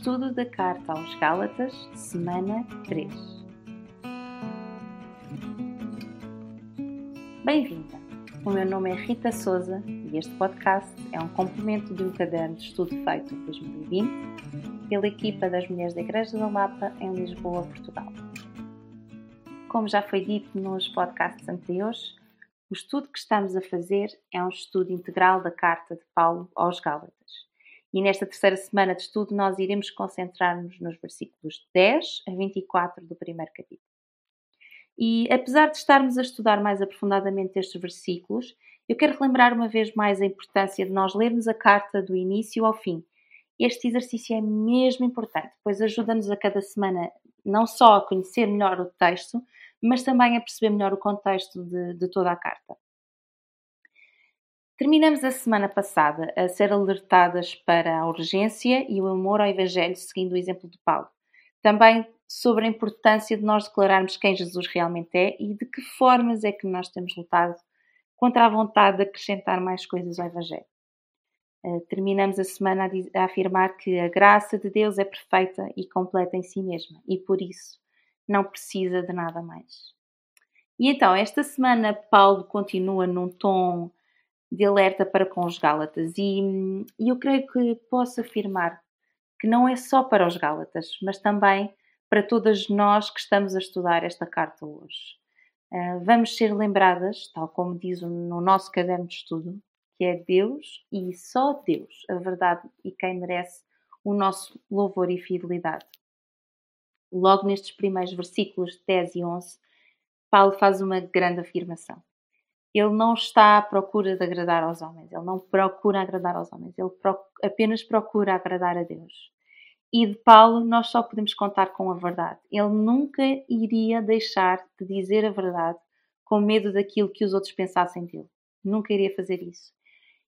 Estudo da Carta aos Gálatas, semana 3. Bem-vinda! O meu nome é Rita Souza e este podcast é um complemento de um caderno de estudo feito em 2020 pela equipa das Mulheres da Igreja da Lapa em Lisboa, Portugal. Como já foi dito nos podcasts anteriores, o estudo que estamos a fazer é um estudo integral da Carta de Paulo aos Gálatas e nesta terceira semana de estudo, nós iremos concentrar-nos nos versículos 10 a 24 do primeiro capítulo. E apesar de estarmos a estudar mais aprofundadamente estes versículos, eu quero relembrar uma vez mais a importância de nós lermos a carta do início ao fim. Este exercício é mesmo importante, pois ajuda-nos a cada semana não só a conhecer melhor o texto, mas também a perceber melhor o contexto de, de toda a carta. Terminamos a semana passada a ser alertadas para a urgência e o amor ao Evangelho, seguindo o exemplo de Paulo. Também sobre a importância de nós declararmos quem Jesus realmente é e de que formas é que nós temos lutado contra a vontade de acrescentar mais coisas ao Evangelho. Uh, terminamos a semana a afirmar que a graça de Deus é perfeita e completa em si mesma e por isso não precisa de nada mais. E então, esta semana, Paulo continua num tom de alerta para com os Gálatas. E, e eu creio que posso afirmar que não é só para os Gálatas, mas também para todas nós que estamos a estudar esta carta hoje. Uh, vamos ser lembradas, tal como diz no nosso caderno de estudo, que é Deus e só Deus a verdade e quem merece o nosso louvor e fidelidade. Logo nestes primeiros versículos 10 e 11, Paulo faz uma grande afirmação ele não está à procura de agradar aos homens, ele não procura agradar aos homens, ele apenas procura agradar a Deus. E de Paulo nós só podemos contar com a verdade. Ele nunca iria deixar de dizer a verdade com medo daquilo que os outros pensassem dele. Nunca iria fazer isso.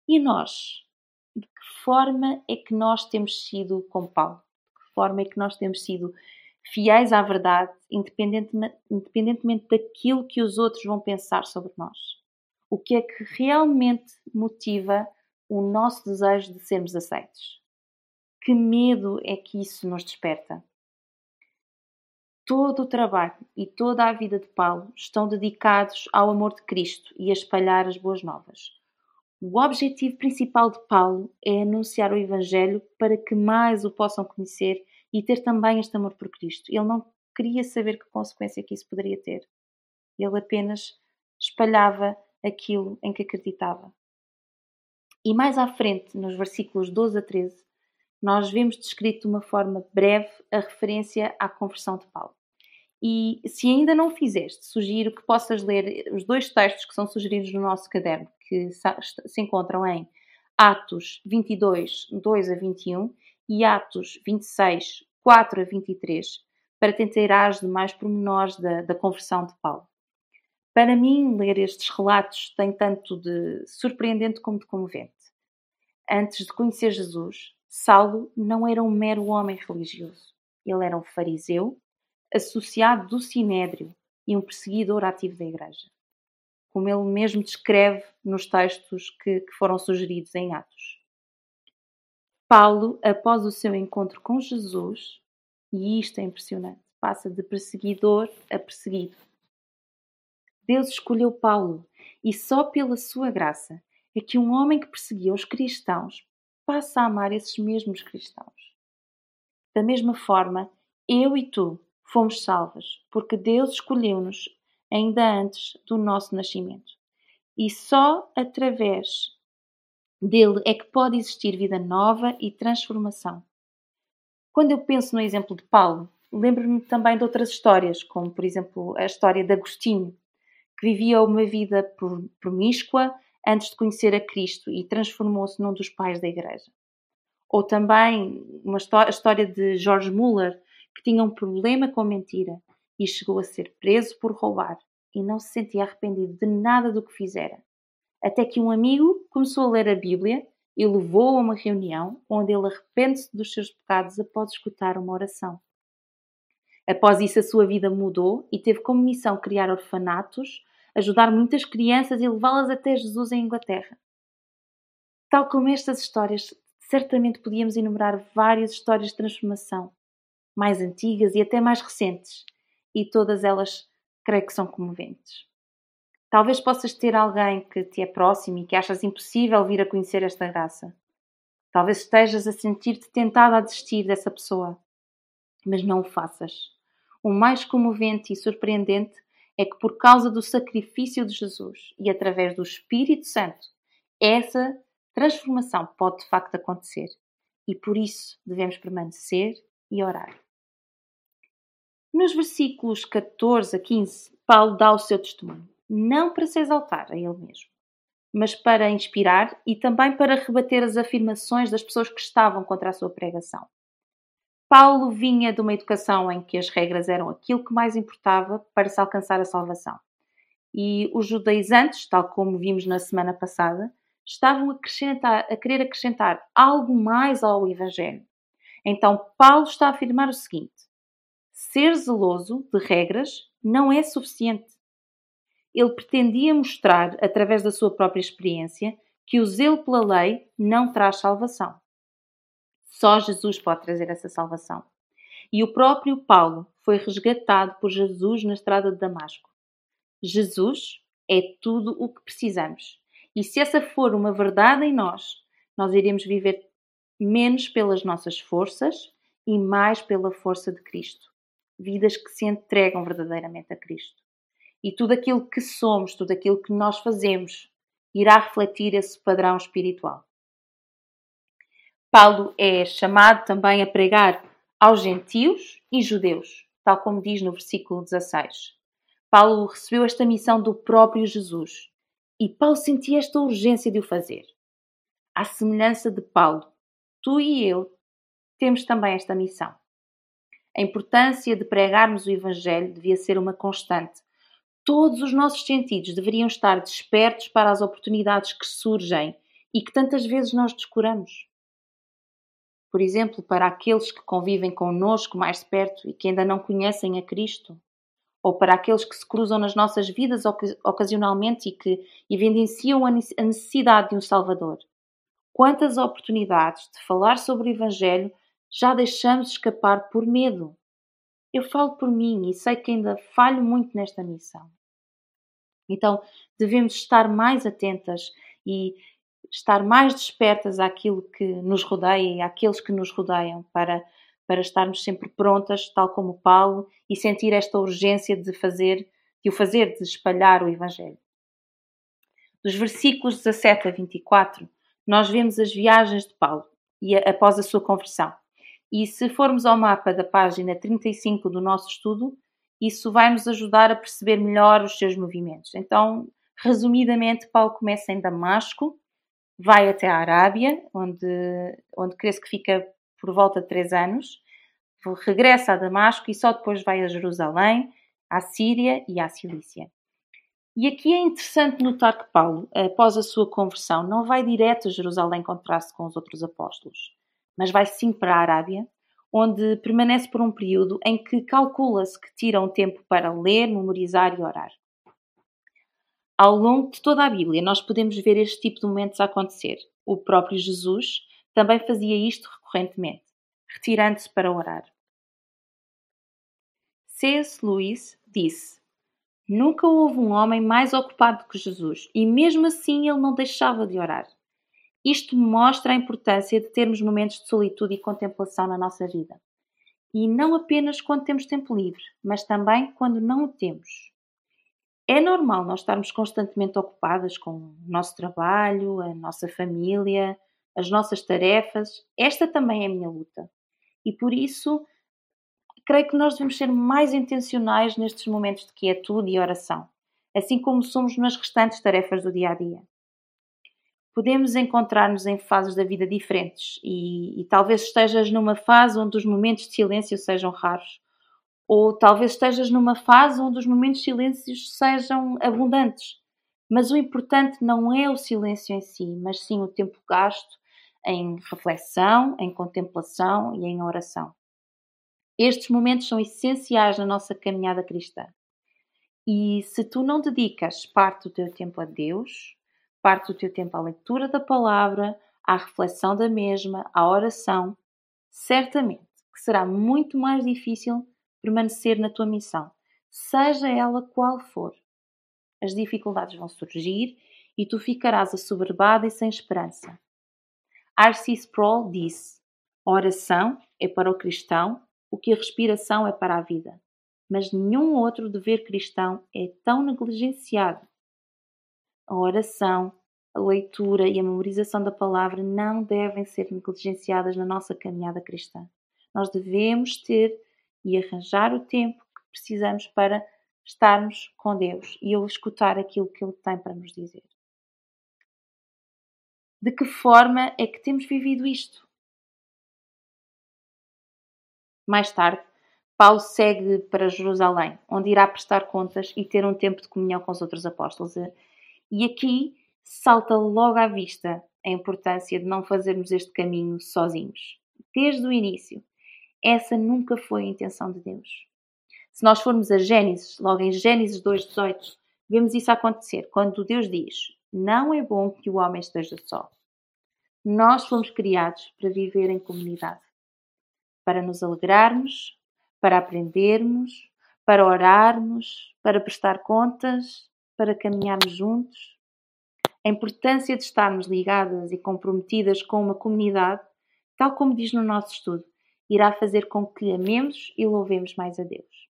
E nós? De que forma é que nós temos sido com Paulo? De que forma é que nós temos sido fiéis à verdade, independentemente, independentemente daquilo que os outros vão pensar sobre nós? O que é que realmente motiva o nosso desejo de sermos aceitos. Que medo é que isso nos desperta? Todo o trabalho e toda a vida de Paulo estão dedicados ao amor de Cristo e a espalhar as boas novas. O objetivo principal de Paulo é anunciar o Evangelho para que mais o possam conhecer e ter também este amor por Cristo. Ele não queria saber que consequência que isso poderia ter. Ele apenas espalhava aquilo em que acreditava. E mais à frente, nos versículos 12 a 13, nós vemos descrito de uma forma breve a referência à conversão de Paulo. E se ainda não fizeste, sugiro que possas ler os dois textos que são sugeridos no nosso caderno, que se encontram em Atos 22, 2 a 21 e Atos 26, 4 a 23, para te de mais pormenores da, da conversão de Paulo. Para mim, ler estes relatos tem tanto de surpreendente como de comovente. Antes de conhecer Jesus, Saulo não era um mero homem religioso. Ele era um fariseu, associado do sinédrio e um perseguidor ativo da igreja. Como ele mesmo descreve nos textos que, que foram sugeridos em Atos. Paulo, após o seu encontro com Jesus, e isto é impressionante, passa de perseguidor a perseguido Deus escolheu Paulo e só pela sua graça é que um homem que perseguia os cristãos passa a amar esses mesmos cristãos. Da mesma forma, eu e tu fomos salvas porque Deus escolheu-nos ainda antes do nosso nascimento. E só através dele é que pode existir vida nova e transformação. Quando eu penso no exemplo de Paulo, lembro-me também de outras histórias, como por exemplo a história de Agostinho, que vivia uma vida promíscua antes de conhecer a Cristo e transformou-se num dos pais da Igreja. Ou também uma a história de George Muller, que tinha um problema com a mentira e chegou a ser preso por roubar e não se sentia arrependido de nada do que fizera. Até que um amigo começou a ler a Bíblia e levou a uma reunião onde ele arrepende-se dos seus pecados após escutar uma oração. Após isso, a sua vida mudou e teve como missão criar orfanatos ajudar muitas crianças e levá-las até Jesus em Inglaterra. Tal como estas histórias certamente podíamos enumerar várias histórias de transformação, mais antigas e até mais recentes, e todas elas creio que são comoventes. Talvez possas ter alguém que te é próximo e que achas impossível vir a conhecer esta graça. Talvez estejas a sentir-te tentado a desistir dessa pessoa, mas não o faças. O mais comovente e surpreendente é que, por causa do sacrifício de Jesus e através do Espírito Santo, essa transformação pode de facto acontecer. E por isso devemos permanecer e orar. Nos versículos 14 a 15, Paulo dá o seu testemunho, não para se exaltar a ele mesmo, mas para inspirar e também para rebater as afirmações das pessoas que estavam contra a sua pregação. Paulo vinha de uma educação em que as regras eram aquilo que mais importava para se alcançar a salvação. E os judaizantes, tal como vimos na semana passada, estavam a, a querer acrescentar algo mais ao Evangelho. Então, Paulo está a afirmar o seguinte: ser zeloso de regras não é suficiente. Ele pretendia mostrar, através da sua própria experiência, que o zelo pela lei não traz salvação. Só Jesus pode trazer essa salvação. E o próprio Paulo foi resgatado por Jesus na estrada de Damasco. Jesus é tudo o que precisamos. E se essa for uma verdade em nós, nós iremos viver menos pelas nossas forças e mais pela força de Cristo. Vidas que se entregam verdadeiramente a Cristo. E tudo aquilo que somos, tudo aquilo que nós fazemos, irá refletir esse padrão espiritual. Paulo é chamado também a pregar aos gentios e judeus, tal como diz no versículo 16. Paulo recebeu esta missão do próprio Jesus e Paulo sentia esta urgência de o fazer. À semelhança de Paulo, tu e eu temos também esta missão. A importância de pregarmos o Evangelho devia ser uma constante. Todos os nossos sentidos deveriam estar despertos para as oportunidades que surgem e que tantas vezes nós descuramos por exemplo, para aqueles que convivem conosco mais perto e que ainda não conhecem a Cristo, ou para aqueles que se cruzam nas nossas vidas ocasionalmente e que evidenciam a necessidade de um Salvador. Quantas oportunidades de falar sobre o Evangelho já deixamos escapar por medo? Eu falo por mim e sei que ainda falho muito nesta missão. Então, devemos estar mais atentas e estar mais despertas àquilo que nos rodeia e àqueles que nos rodeiam, para, para estarmos sempre prontas, tal como Paulo, e sentir esta urgência de fazer, de o fazer, de espalhar o Evangelho. Dos versículos 17 a 24, nós vemos as viagens de Paulo e a, após a sua conversão. E se formos ao mapa da página 35 do nosso estudo, isso vai nos ajudar a perceber melhor os seus movimentos. Então, resumidamente, Paulo começa em Damasco, vai até a Arábia, onde, onde creio que fica por volta de três anos, regressa a Damasco e só depois vai a Jerusalém, à Síria e à Cilícia. E aqui é interessante notar que Paulo, após a sua conversão, não vai direto a Jerusalém encontrar-se com os outros apóstolos, mas vai sim para a Arábia, onde permanece por um período em que calcula-se que tira um tempo para ler, memorizar e orar. Ao longo de toda a Bíblia, nós podemos ver este tipo de momentos acontecer. O próprio Jesus também fazia isto recorrentemente, retirando-se para orar. C.S. Lewis disse: Nunca houve um homem mais ocupado que Jesus, e mesmo assim ele não deixava de orar. Isto mostra a importância de termos momentos de solitude e contemplação na nossa vida. E não apenas quando temos tempo livre, mas também quando não o temos. É normal nós estarmos constantemente ocupadas com o nosso trabalho, a nossa família, as nossas tarefas. Esta também é a minha luta. E por isso, creio que nós devemos ser mais intencionais nestes momentos de quietude e oração, assim como somos nas restantes tarefas do dia a dia. Podemos encontrar-nos em fases da vida diferentes e, e talvez estejas numa fase onde os momentos de silêncio sejam raros ou talvez estejas numa fase onde os momentos de silêncios sejam abundantes. Mas o importante não é o silêncio em si, mas sim o tempo gasto em reflexão, em contemplação e em oração. Estes momentos são essenciais na nossa caminhada cristã. E se tu não dedicas parte do teu tempo a Deus, parte do teu tempo à leitura da palavra, à reflexão da mesma, à oração, certamente que será muito mais difícil permanecer na tua missão, seja ela qual for. As dificuldades vão surgir e tu ficarás assoberbada e sem esperança. R.C. Sproul disse: A oração é para o cristão o que a respiração é para a vida, mas nenhum outro dever cristão é tão negligenciado. A oração, a leitura e a memorização da palavra não devem ser negligenciadas na nossa caminhada cristã. Nós devemos ter e arranjar o tempo que precisamos para estarmos com Deus e eu escutar aquilo que Ele tem para nos dizer. De que forma é que temos vivido isto? Mais tarde, Paulo segue para Jerusalém, onde irá prestar contas e ter um tempo de comunhão com os outros apóstolos. E aqui salta logo à vista a importância de não fazermos este caminho sozinhos. Desde o início, essa nunca foi a intenção de Deus. Se nós formos a Gênesis, logo em Gênesis 2,18, vemos isso acontecer, quando Deus diz: Não é bom que o homem esteja só. Nós fomos criados para viver em comunidade para nos alegrarmos, para aprendermos, para orarmos, para prestar contas, para caminharmos juntos. A importância de estarmos ligadas e comprometidas com uma comunidade, tal como diz no nosso estudo, irá fazer com que amemos e louvemos mais a Deus.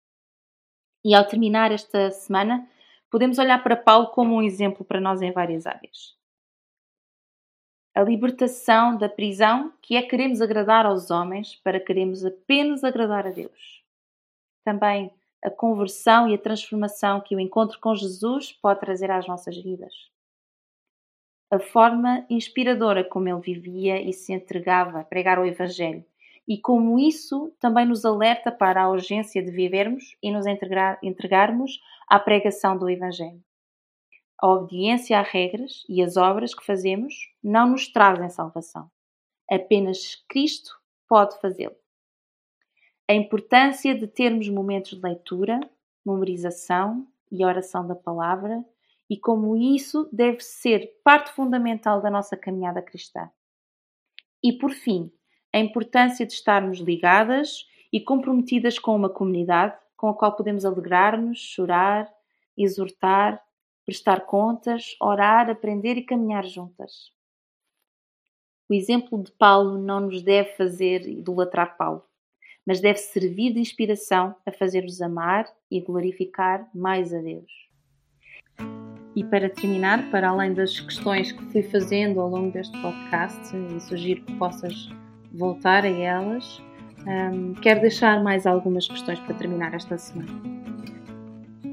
E ao terminar esta semana, podemos olhar para Paulo como um exemplo para nós em várias áreas a libertação da prisão, que é queremos agradar aos homens para queremos apenas agradar a Deus. Também a conversão e a transformação que o encontro com Jesus pode trazer às nossas vidas. A forma inspiradora como ele vivia e se entregava a pregar o Evangelho e como isso também nos alerta para a urgência de vivermos e nos entregar, entregarmos à pregação do Evangelho. A obediência a regras e as obras que fazemos não nos trazem salvação. Apenas Cristo pode fazê-lo. A importância de termos momentos de leitura, memorização e oração da palavra e como isso deve ser parte fundamental da nossa caminhada cristã. E por fim, a importância de estarmos ligadas e comprometidas com uma comunidade com a qual podemos alegrar-nos, chorar, exortar prestar contas, orar, aprender e caminhar juntas. O exemplo de Paulo não nos deve fazer idolatrar Paulo, mas deve servir de inspiração a fazer-nos amar e glorificar mais a Deus. E para terminar, para além das questões que fui fazendo ao longo deste podcast, e sugiro que possas voltar a elas, um, quero deixar mais algumas questões para terminar esta semana.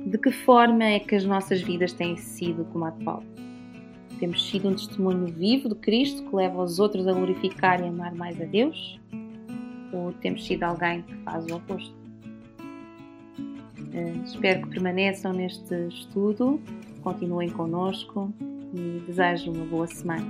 De que forma é que as nossas vidas têm sido como a de Paulo? Temos sido um testemunho vivo de Cristo que leva os outros a glorificar e amar mais a Deus? Ou temos sido alguém que faz o oposto? Uh, espero que permaneçam neste estudo, continuem connosco e desejo uma boa semana.